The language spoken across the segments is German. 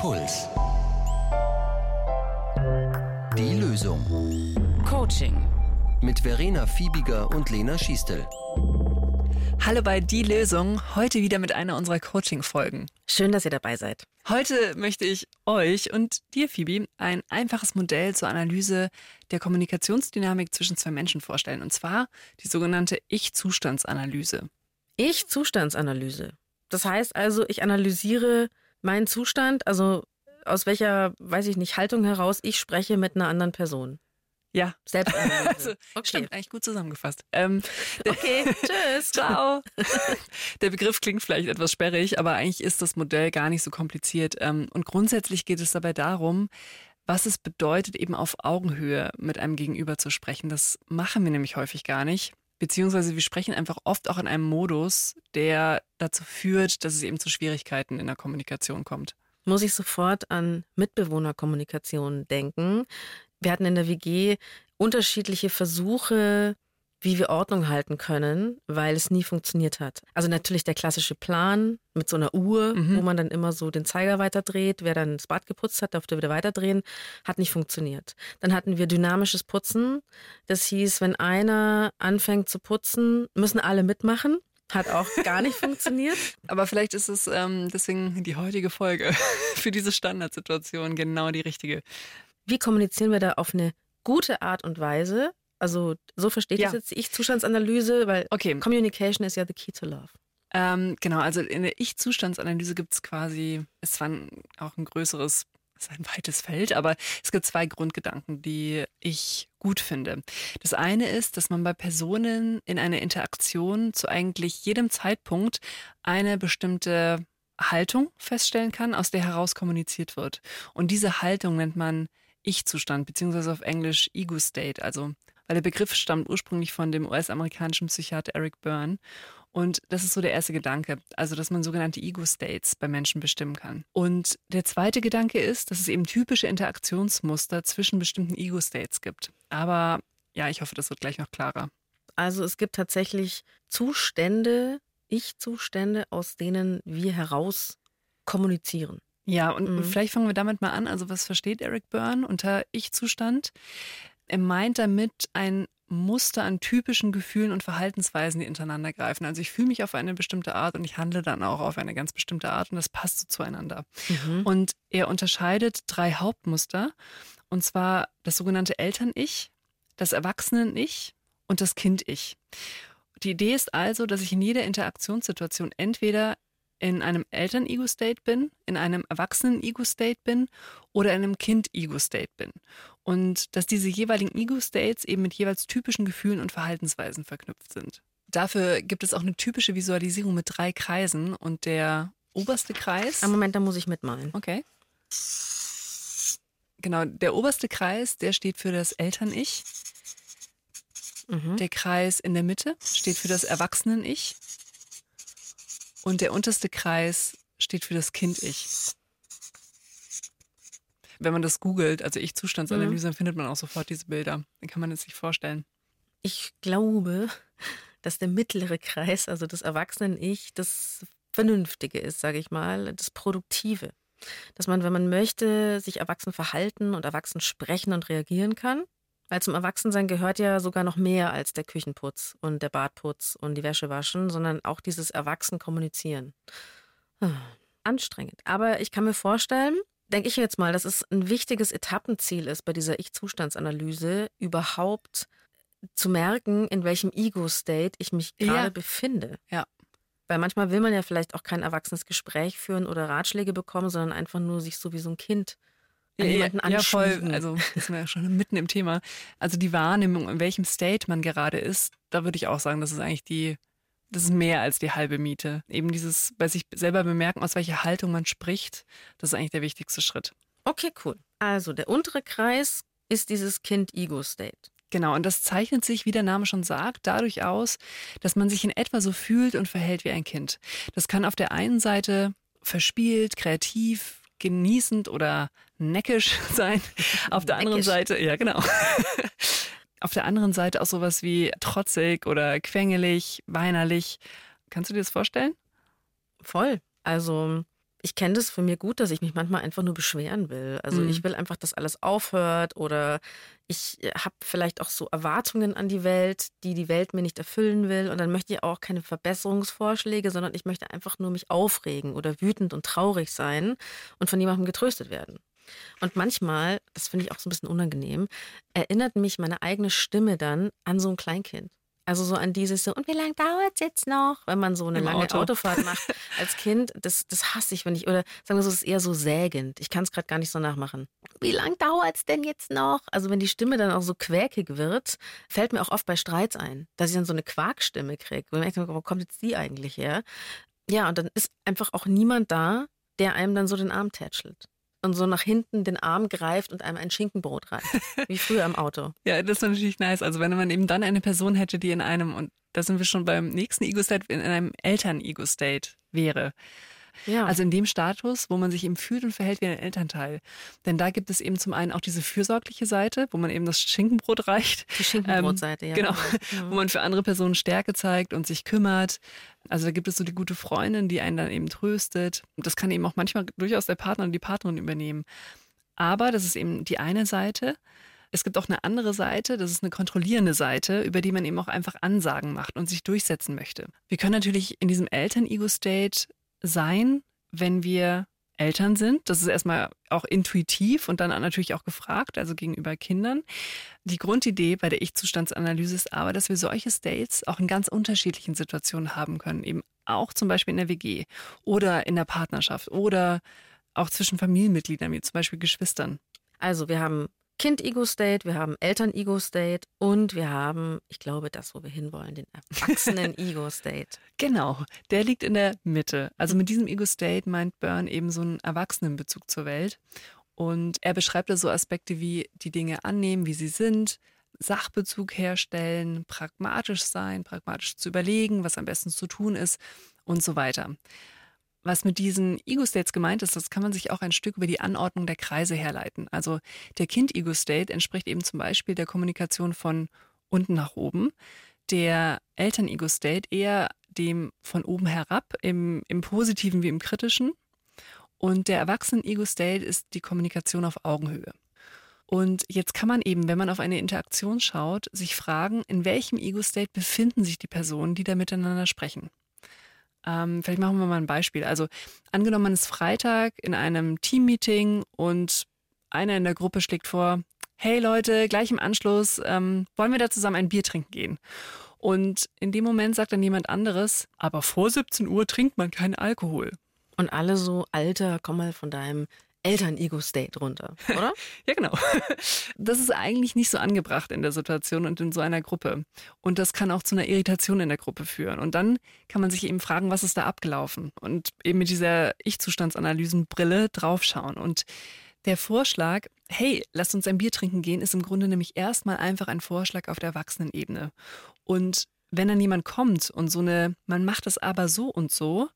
Puls. Die Lösung. Coaching. Mit Verena Fiebiger und Lena Schiestel. Hallo bei Die Lösung, heute wieder mit einer unserer Coaching-Folgen. Schön, dass ihr dabei seid. Heute möchte ich euch und dir, Phoebe, ein einfaches Modell zur Analyse der Kommunikationsdynamik zwischen zwei Menschen vorstellen. Und zwar die sogenannte Ich-Zustandsanalyse. Ich-Zustandsanalyse. Das heißt also, ich analysiere meinen Zustand, also aus welcher, weiß ich nicht, Haltung heraus ich spreche mit einer anderen Person. Ja. Selbstanalyse. Also, Okay. Stimmt, eigentlich gut zusammengefasst. Ähm, Okay, tschüss. Ciao. Der Begriff klingt vielleicht etwas sperrig, aber eigentlich ist das Modell gar nicht so kompliziert. Ähm, Und grundsätzlich geht es dabei darum, was es bedeutet, eben auf Augenhöhe mit einem Gegenüber zu sprechen. Das machen wir nämlich häufig gar nicht. Beziehungsweise wir sprechen einfach oft auch in einem Modus, der dazu führt, dass es eben zu Schwierigkeiten in der Kommunikation kommt. Muss ich sofort an Mitbewohnerkommunikation denken. Wir hatten in der WG unterschiedliche Versuche, wie wir Ordnung halten können, weil es nie funktioniert hat. Also natürlich der klassische Plan mit so einer Uhr, wo man dann immer so den Zeiger weiterdreht. Wer dann das Bad geputzt hat, durfte wieder weiterdrehen. Hat nicht funktioniert. Dann hatten wir dynamisches Putzen. Das hieß, wenn einer anfängt zu putzen, müssen alle mitmachen. Hat auch gar nicht funktioniert. Aber vielleicht ist es ähm, deswegen die heutige Folge für diese Standardsituation genau die richtige. Wie kommunizieren wir da auf eine gute Art und Weise? Also so versteht Ja. das jetzt die Ich-Zustandsanalyse, weil Okay. Communication is ja the key to love. Ähm, genau, also in der Ich-Zustandsanalyse gibt es quasi, es ist zwar auch ein größeres, es ist ein weites Feld, aber es gibt zwei Grundgedanken, die ich gut finde. Das eine ist, dass man bei Personen in einer Interaktion zu eigentlich jedem Zeitpunkt eine bestimmte Haltung feststellen kann, aus der heraus kommuniziert wird. Und diese Haltung nennt man Ich-Zustand, beziehungsweise auf Englisch Ego-State, also weil der Begriff stammt ursprünglich von dem US-amerikanischen Psychiater Eric Byrne. Und das ist so der erste Gedanke, also dass man sogenannte Ego-States bei Menschen bestimmen kann. Und der zweite Gedanke ist, dass es eben typische Interaktionsmuster zwischen bestimmten Ego-States gibt. Aber ja, ich hoffe, das wird gleich noch klarer. Also es gibt tatsächlich Zustände, Ich-Zustände, aus denen wir heraus kommunizieren. Ja, und Mhm. vielleicht fangen wir damit mal an. Also was versteht Eric Byrne unter Ich-Zustand? Er meint damit ein Muster an typischen Gefühlen und Verhaltensweisen, die ineinander greifen. Also ich fühle mich auf eine bestimmte Art und ich handle dann auch auf eine ganz bestimmte Art und das passt so zueinander. Und er unterscheidet drei Hauptmuster und zwar das sogenannte Eltern-Ich, das Erwachsenen-Ich und das Kind-Ich. Die Idee ist also, dass ich in jeder Interaktionssituation entweder in einem Eltern-Ego-State bin, in einem Erwachsenen-Ego-State bin oder in einem Kind-Ego-State bin. Und dass diese jeweiligen Ego-States eben mit jeweils typischen Gefühlen und Verhaltensweisen verknüpft sind. Dafür gibt es auch eine typische Visualisierung mit drei Kreisen und der oberste Kreis. Am Moment, da muss ich mitmalen. Okay. Genau, der oberste Kreis, der steht für das Eltern-Ich. Der Kreis in der Mitte steht für das Erwachsenen-Ich. Und der unterste Kreis steht für das Kind-Ich. Wenn man das googelt, also Ich-Zustandsanalyse, dann findet man auch sofort diese Bilder. Dann kann man es sich vorstellen. Ich glaube, dass der mittlere Kreis, also das Erwachsenen-Ich, das Vernünftige ist, sage ich mal, das Produktive. Dass man, wenn man möchte, sich erwachsen verhalten und erwachsen sprechen und reagieren kann. Weil zum Erwachsensein gehört ja sogar noch mehr als der Küchenputz und der Badputz und die Wäsche waschen, sondern auch dieses Erwachsen kommunizieren. Ah, Anstrengend. Aber ich kann mir vorstellen, denke ich jetzt mal, dass es ein wichtiges Etappenziel ist bei dieser Ich-Zustandsanalyse, überhaupt zu merken, in welchem Ego-State ich mich Ja. gerade befinde. Ja. Weil manchmal will man ja vielleicht auch kein erwachsenes Gespräch führen oder Ratschläge bekommen, sondern einfach nur sich so wie so ein Kind an jemanden ja, voll. Also das sind wir ja schon mitten im Thema. Also die Wahrnehmung, in welchem State man gerade ist, da würde ich auch sagen, das ist eigentlich die, das ist mehr als die halbe Miete. Eben dieses bei sich selber bemerken, aus welcher Haltung man spricht, das ist eigentlich der wichtigste Schritt. Okay, cool. Also der untere Kreis ist dieses Kind-Ego-State. Genau, und das zeichnet sich, wie der Name schon sagt, dadurch aus, dass man sich in etwa so fühlt und verhält wie ein Kind. Das kann auf der einen Seite verspielt, kreativ, genießend oder neckisch sein. Auf der anderen Neckisch. Seite, ja genau. Auf der anderen Seite auch sowas wie trotzig oder quengelig, weinerlich. Kannst du dir das vorstellen? Voll. Also ich kenne das für mir gut, dass ich mich manchmal einfach nur beschweren will. Also Mhm. ich will einfach, dass alles aufhört oder ich habe vielleicht auch so Erwartungen an die Welt, die die Welt mir nicht erfüllen will. Und dann möchte ich auch keine Verbesserungsvorschläge, sondern ich möchte einfach nur mich aufregen oder wütend und traurig sein und von jemandem getröstet werden. Und manchmal, das finde ich auch so ein bisschen unangenehm, erinnert mich meine eigene Stimme dann an so ein Kleinkind. Also so an dieses so, und wie lange dauert es jetzt noch? Wenn man so eine Im lange Auto. Autofahrt macht als Kind, das, das hasse ich, wenn ich, oder sagen wir so, es ist eher so sägend. Ich kann es gerade gar nicht so nachmachen. Wie lange dauert es denn jetzt noch? Also wenn die Stimme dann auch so quäkig wird, fällt mir auch oft bei Streits ein, dass ich dann so eine Quarkstimme kriege. Wo ich denke, wo kommt jetzt die eigentlich her? Ja, und dann ist einfach auch niemand da, der einem dann so den Arm tätschelt. Und so nach hinten den Arm greift und einem ein Schinkenbrot reicht. Wie früher im Auto. Ja, das war natürlich nice. Also wenn man eben dann eine Person hätte, die in einem, und da sind wir schon beim nächsten Ego-State, in einem Eltern-Ego-State wäre. Ja. Also in dem Status, wo man sich eben fühlt und verhält wie ein Elternteil. Denn da gibt es eben zum einen auch diese fürsorgliche Seite, wo man eben das Schinkenbrot reicht. die Schinkenbrotseite, ja. Genau, Mhm. wo man für andere Personen Stärke zeigt und sich kümmert. Also da gibt es so die gute Freundin, die einen dann eben tröstet. Und das kann eben auch manchmal durchaus der Partner und die Partnerin übernehmen. Aber das ist eben die eine Seite. Es gibt auch eine andere Seite, das ist eine kontrollierende Seite, über die man eben auch einfach Ansagen macht und sich durchsetzen möchte. Wir können natürlich in diesem Eltern-Ego-State sein, wenn wir Eltern sind. Das ist erstmal auch intuitiv und dann natürlich auch gefragt, also gegenüber Kindern. Die Grundidee bei der Ich-Zustandsanalyse ist aber, dass wir solche States auch in ganz unterschiedlichen Situationen haben können. Eben auch zum Beispiel in der WG oder in der Partnerschaft oder auch zwischen Familienmitgliedern, wie zum Beispiel Geschwistern. Also wir haben Kind-Ego-State, wir haben Eltern-Ego-State und wir haben, ich glaube, das, wo wir hinwollen, den Erwachsenen-Ego-State. Genau, der liegt in der Mitte. Also mit diesem Ego-State meint Byrne eben so einen Erwachsenenbezug zur Welt. Und er beschreibt da so Aspekte wie die Dinge annehmen, wie sie sind, Sachbezug herstellen, pragmatisch sein, pragmatisch zu überlegen, was am besten zu tun ist und so weiter. Was mit diesen Ego-States gemeint ist, das kann man sich auch ein Stück über die Anordnung der Kreise herleiten. Also der Kind-Ego-State entspricht eben zum Beispiel der Kommunikation von unten nach oben. Der Eltern-Ego-State eher dem von oben herab, im, im Positiven wie im Kritischen. Und der Erwachsenen-Ego-State ist die Kommunikation auf Augenhöhe. Und jetzt kann man eben, wenn man auf eine Interaktion schaut, sich fragen, in welchem Ego-State befinden sich die Personen, die da miteinander sprechen. Ähm, vielleicht machen wir mal ein Beispiel. Also angenommen, man ist Freitag in einem Teammeeting und einer in der Gruppe schlägt vor, hey Leute, gleich im Anschluss ähm, wollen wir da zusammen ein Bier trinken gehen. Und in dem Moment sagt dann jemand anderes, aber vor 17 Uhr trinkt man keinen Alkohol. Und alle so, Alter, komm mal von deinem Eltern-Ego-State runter, oder? Ja, genau. Das ist eigentlich nicht so angebracht in der Situation und in so einer Gruppe. Und das kann auch zu einer Irritation in der Gruppe führen. Und dann kann man sich eben fragen, was ist da abgelaufen? Und eben mit dieser Ich-Zustandsanalysenbrille draufschauen. Und der Vorschlag, hey, lasst uns ein Bier trinken gehen, ist im Grunde nämlich erstmal einfach ein Vorschlag auf der Erwachsenenebene. Und wenn dann jemand kommt und so eine, man macht es aber so und so,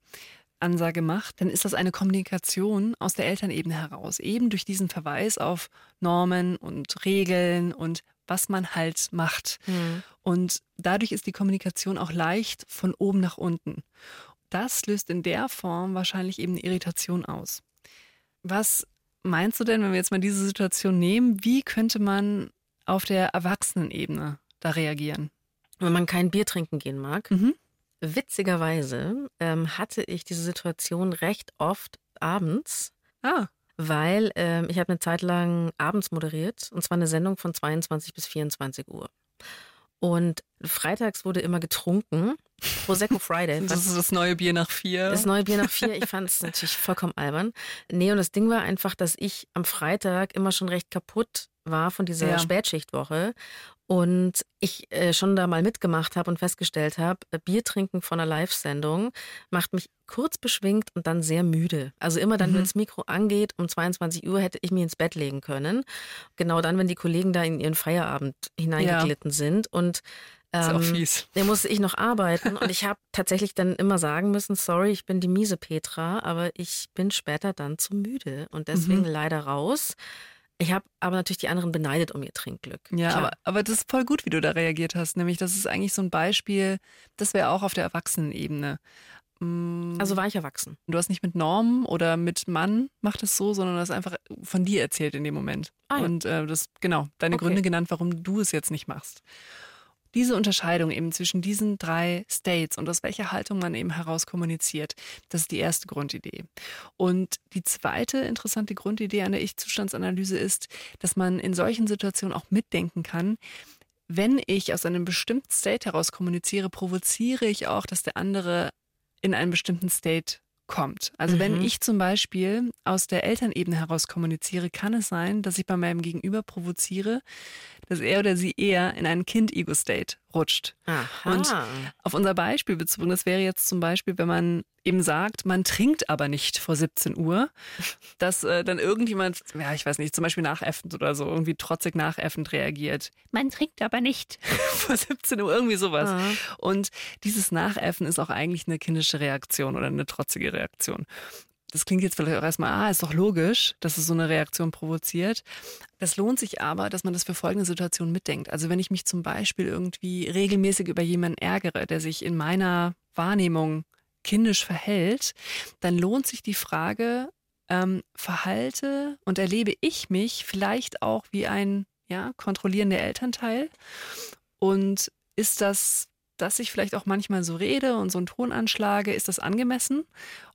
Ansage macht, dann ist das eine Kommunikation aus der Elternebene heraus, eben durch diesen Verweis auf Normen und Regeln und was man halt macht. Hm. Und dadurch ist die Kommunikation auch leicht von oben nach unten. Das löst in der Form wahrscheinlich eben eine Irritation aus. Was meinst du denn, wenn wir jetzt mal diese Situation nehmen, wie könnte man auf der Erwachsenenebene da reagieren? Wenn man kein Bier trinken gehen mag. Mhm. Witzigerweise ähm, hatte ich diese Situation recht oft abends, Ah, weil ähm, ich habe eine Zeit lang abends moderiert und zwar eine Sendung von 22 bis 24 Uhr. Und freitags wurde immer getrunken. Prosecco Friday. das ist das neue Bier nach vier. das neue Bier nach vier, ich fand es natürlich vollkommen albern. Nee, und das Ding war einfach, dass ich am Freitag immer schon recht kaputt war von dieser Ja. Spätschichtwoche und ich äh, schon da mal mitgemacht habe und festgestellt habe, äh, Bier trinken von einer Live-Sendung macht mich kurz beschwingt und dann sehr müde. Also immer dann, Mhm. wenn das Mikro angeht, um 22 Uhr hätte ich mich ins Bett legen können. Genau dann, wenn die Kollegen da in ihren Feierabend hineingeglitten sind und ist auch ähm, fies. da musste ich noch arbeiten und ich habe tatsächlich dann immer sagen müssen, sorry, ich bin die miese Petra, aber ich bin später dann zu müde und deswegen Mhm. leider raus. Ich habe aber natürlich die anderen beneidet um ihr Trinkglück. Ja, Klar. aber, aber das ist voll gut, wie du da reagiert hast. Nämlich, das ist eigentlich so ein Beispiel, das wäre auch auf der Erwachsenenebene. Mm, Also war ich erwachsen. Du hast nicht mit Norm oder mit Mann macht es so, sondern du hast einfach von dir erzählt in dem Moment. Ah, ja. Und äh, das, genau, deine Okay. Gründe genannt, warum du es jetzt nicht machst. Diese Unterscheidung eben zwischen diesen drei States und aus welcher Haltung man eben heraus kommuniziert, das ist die erste Grundidee. Und die zweite interessante Grundidee an der Ich-Zustandsanalyse ist, dass man in solchen Situationen auch mitdenken kann, wenn ich aus einem bestimmten State heraus kommuniziere, provoziere ich auch, dass der andere in einen bestimmten State kommt. Also wenn Mhm. ich zum Beispiel aus der Elternebene heraus kommuniziere, kann es sein, dass ich bei meinem Gegenüber provoziere, dass er oder sie eher in einen Kind-Ego-State rutscht. Aha. Und auf unser Beispiel bezogen, das wäre jetzt zum Beispiel, wenn man eben sagt, man trinkt aber nicht vor 17 Uhr, dass äh, dann irgendjemand, ja, ich weiß nicht, zum Beispiel nachäffend oder so, irgendwie trotzig nachäffend reagiert. Man trinkt aber nicht vor 17 Uhr, irgendwie sowas. Ah. Und dieses Nachäffen ist auch eigentlich eine kindische Reaktion oder eine trotzige Reaktion. Das klingt jetzt vielleicht auch erstmal, ah, ist doch logisch, dass es so eine Reaktion provoziert. Das lohnt sich aber, dass man das für folgende Situationen mitdenkt. Also wenn ich mich zum Beispiel irgendwie regelmäßig über jemanden ärgere, der sich in meiner Wahrnehmung kindisch verhält, dann lohnt sich die Frage, ähm, verhalte und erlebe ich mich vielleicht auch wie ein ja, kontrollierender Elternteil? Und ist das, dass ich vielleicht auch manchmal so rede und so einen Ton anschlage, ist das angemessen?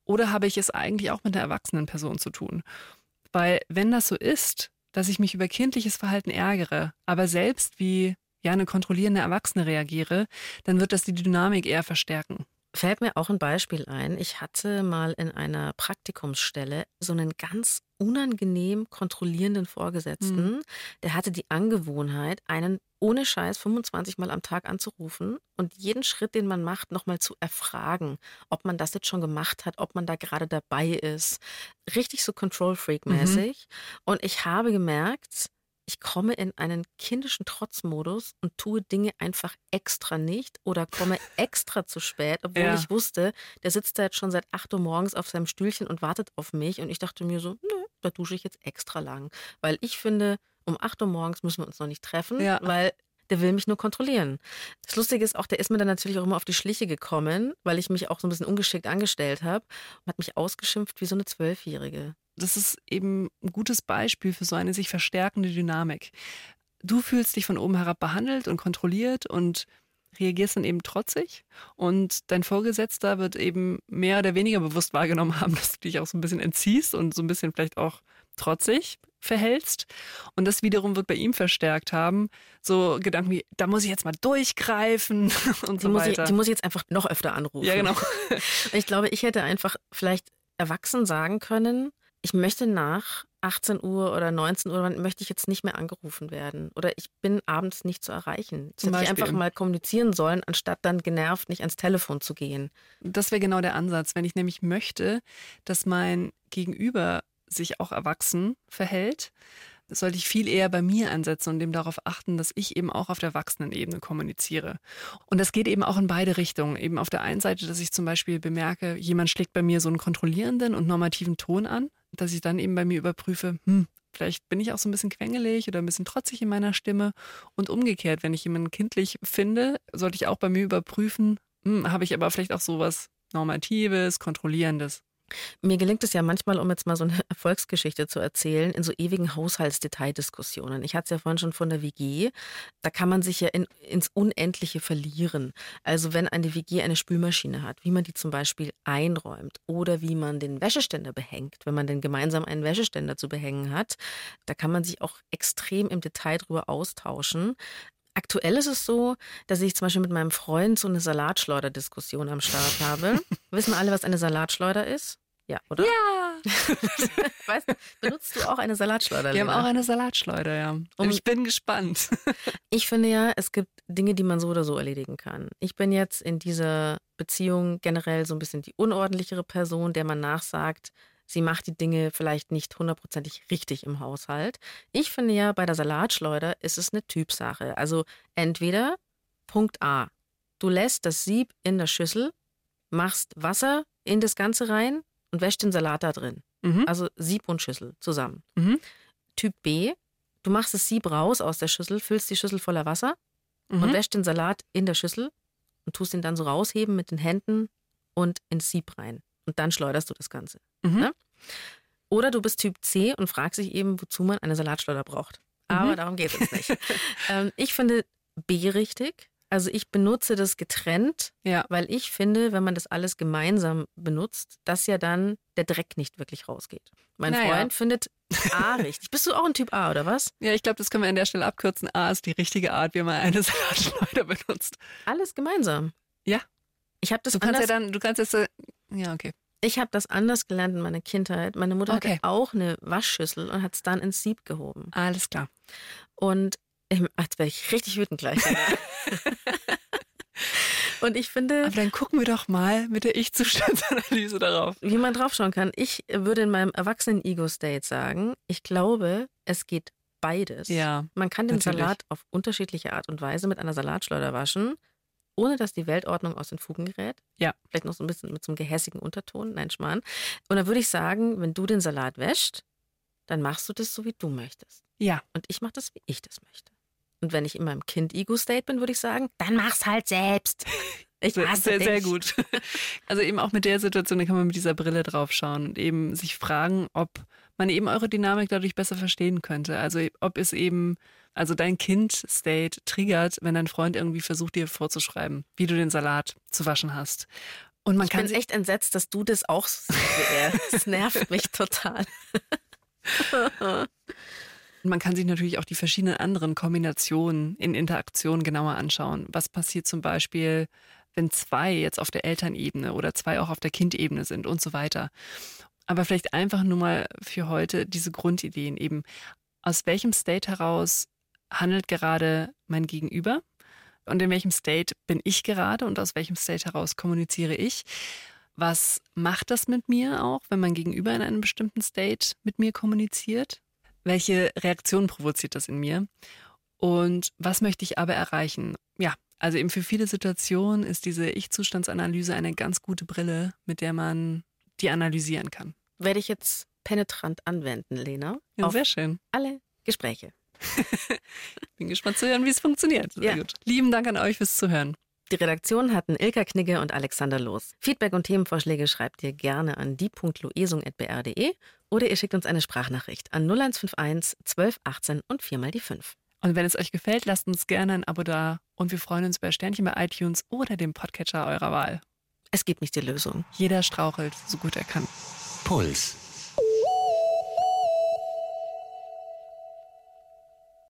Oder habe ich es eigentlich auch mit einer erwachsenen Person zu tun? Weil wenn das so ist, dass ich mich über kindliches Verhalten ärgere, aber selbst wie ja eine kontrollierende Erwachsene reagiere, dann wird das die Dynamik eher verstärken. Fällt mir auch ein Beispiel ein. Ich hatte mal in einer Praktikumsstelle so einen ganz unangenehm kontrollierenden Vorgesetzten. Der hatte die Angewohnheit, einen ohne Scheiß 25 Mal am Tag anzurufen und jeden Schritt, den man macht, nochmal zu erfragen, ob man das jetzt schon gemacht hat, ob man da gerade dabei ist. Richtig so Control-Freak-mäßig. Und ich habe gemerkt, ich komme in einen kindischen Trotzmodus und tue Dinge einfach extra nicht oder komme extra zu spät, obwohl Ja. ich wusste, der sitzt da jetzt schon seit 8 Uhr morgens auf seinem Stühlchen und wartet auf mich. Und ich dachte mir so, nö, da dusche ich jetzt extra lang. Weil ich finde, um 8 Uhr morgens müssen wir uns noch nicht treffen, Ja. weil der will mich nur kontrollieren. Das Lustige ist auch, der ist mir dann natürlich auch immer auf die Schliche gekommen, weil ich mich auch so ein bisschen ungeschickt angestellt habe und hat mich ausgeschimpft wie so eine Zwölfjährige. Das ist eben ein gutes Beispiel für so eine sich verstärkende Dynamik. Du fühlst dich von oben herab behandelt und kontrolliert und reagierst dann eben trotzig und dein Vorgesetzter wird eben mehr oder weniger bewusst wahrgenommen haben, dass du dich auch so ein bisschen entziehst und so ein bisschen vielleicht auch trotzig verhältst und das wiederum wird bei ihm verstärkt haben, so Gedanken wie, da muss ich jetzt mal durchgreifen und Die so muss, ich, weiter. die muss ich jetzt einfach noch öfter anrufen. ja, genau. Ich glaube, ich hätte einfach vielleicht erwachsen sagen können, ich möchte nach 18 Uhr oder 19 Uhr, wann möchte ich jetzt nicht mehr angerufen werden. Oder ich bin abends nicht zu erreichen. Zum hätte ich einfach mal kommunizieren sollen, anstatt dann genervt nicht ans Telefon zu gehen. Das wäre genau der Ansatz. Wenn ich nämlich möchte, dass mein Gegenüber sich auch erwachsen verhält, sollte ich viel eher bei mir ansetzen und eben darauf achten, dass ich eben auch auf der Erwachsenenebene kommuniziere. Und das geht eben auch in beide Richtungen. Eben auf der einen Seite, dass ich zum Beispiel bemerke, jemand schlägt bei mir so einen kontrollierenden und normativen Ton an, dass ich dann eben bei mir überprüfe, hm, vielleicht bin ich auch so ein bisschen quengelig oder ein bisschen trotzig in meiner Stimme. Und umgekehrt, wenn ich jemanden kindlich finde, sollte ich auch bei mir überprüfen, hm, habe ich aber vielleicht auch sowas Normatives, Kontrollierendes. Mir gelingt es ja manchmal, um jetzt mal so eine Erfolgsgeschichte zu erzählen, in so ewigen Haushaltsdetaildiskussionen. Ich hatte es ja vorhin schon von der WG. Da kann man sich ja in, ins Unendliche verlieren. Also wenn eine WG eine Spülmaschine hat, wie man die zum Beispiel einräumt oder wie man den Wäscheständer behängt, wenn man denn gemeinsam einen Wäscheständer zu behängen hat, da kann man sich auch extrem im Detail drüber austauschen. Aktuell ist es so, dass ich zum Beispiel mit meinem Freund so eine Salatschleuder-Diskussion am Start habe. Wissen alle, was eine Salatschleuder ist? Ja, oder? Ja, Weißt, benutzt du auch eine Salatschleuder? wir haben auch eine Salatschleuder, ja. Und ich bin gespannt. Ich finde ja, es gibt Dinge, die man so oder so erledigen kann. Ich bin jetzt in dieser Beziehung generell so ein bisschen die unordentlichere Person, der man nachsagt, sie macht die Dinge vielleicht nicht hundertprozentig richtig im Haushalt. Ich finde ja, bei der Salatschleuder ist es eine Typsache. Also entweder Punkt A, du lässt das Sieb in der Schüssel, machst Wasser in das Ganze rein und wäschst den Salat da drin. Mhm. Also Sieb und Schüssel zusammen. Mhm. Typ B, du machst das Sieb raus aus der Schüssel, füllst die Schüssel voller Wasser und Mhm. wäschst den Salat in der Schüssel und tust ihn dann so rausheben mit den Händen und ins Sieb rein. Und dann schleuderst du das Ganze. Mhm. Ne? Oder du bist Typ C und fragst dich eben, wozu man eine Salatschleuder braucht. Aber Mhm. darum geht es nicht. ähm, ich finde B richtig. Also ich benutze das getrennt, Ja. weil ich finde, wenn man das alles gemeinsam benutzt, dass ja dann der Dreck nicht wirklich rausgeht. Mein Naja. Freund findet A richtig. Bist du auch ein Typ A oder was? Ja, ich glaube, das können wir an der Stelle abkürzen. A ist die richtige Art, wie man eine Salatschleuder benutzt. Alles gemeinsam. Ja. Ich habe das Du kannst anders, ja dann, du kannst jetzt, äh, ja, okay. Ich habe das anders gelernt in meiner Kindheit. Meine Mutter Okay. hatte auch eine Waschschüssel und hat es dann ins Sieb gehoben. Alles klar. Und jetzt werde ich richtig wütend gleich. und ich finde, Aber dann gucken wir doch mal mit der Ich-Zustandsanalyse darauf. wie man draufschauen kann, ich würde in meinem Erwachsenen-Ego-State sagen, ich glaube, es geht beides. Ja, Man kann den natürlich. Salat auf unterschiedliche Art und Weise mit einer Salatschleuder waschen, ohne dass die Weltordnung aus den Fugen gerät. Ja. Vielleicht noch so ein bisschen mit so einem gehässigen Unterton. Nein, Schmarrn. Und dann würde ich sagen, wenn du den Salat wäscht, dann machst du das so, wie du möchtest. ja. Und ich mache das, wie ich das möchte. Und wenn ich in meinem Kind-Ego-State bin, würde ich sagen, dann mach's halt selbst. Ich Sehr, hasse sehr, sehr dich. gut. Also eben auch mit der Situation, da kann man mit dieser Brille drauf schauen und eben sich fragen, ob man eben eure Dynamik dadurch besser verstehen könnte. Also ob es eben, also dein Kind-State triggert, wenn dein Freund irgendwie versucht, dir vorzuschreiben, wie du den Salat zu waschen hast. Und man Ich kann bin echt entsetzt, dass du das auch so. Das nervt mich total. man kann sich natürlich auch die verschiedenen anderen Kombinationen in Interaktion genauer anschauen. Was passiert zum Beispiel, wenn zwei jetzt auf der Elternebene oder zwei auch auf der Kindebene sind und so weiter. Aber vielleicht einfach nur mal für heute diese Grundideen eben. Aus welchem State heraus handelt gerade mein Gegenüber? Und in welchem State bin ich gerade und aus welchem State heraus kommuniziere ich? Was macht das mit mir auch, wenn mein Gegenüber in einem bestimmten State mit mir kommuniziert? Welche Reaktion provoziert das in mir? Und was möchte ich aber erreichen? Ja, also eben für viele Situationen ist diese Ich-Zustandsanalyse eine ganz gute Brille, mit der man die analysieren kann. Werde ich jetzt penetrant anwenden, Lena. Ja, sehr schön. alle Gespräche. Bin gespannt zu hören, wie es funktioniert. Sehr Ja. gut. Lieben Dank an euch fürs Zuhören. Die Redaktion hatten Ilka Knigge und Alexander Loos. Feedback und Themenvorschläge schreibt ihr gerne an die.loesung.br.de oder ihr schickt uns eine Sprachnachricht an 0151 12 18 und viermal die 5. Und wenn es euch gefällt, lasst uns gerne ein Abo da und wir freuen uns über Sternchen bei iTunes oder dem Podcatcher eurer Wahl. Es gibt nicht die Lösung. Jeder strauchelt, so gut er kann. Puls.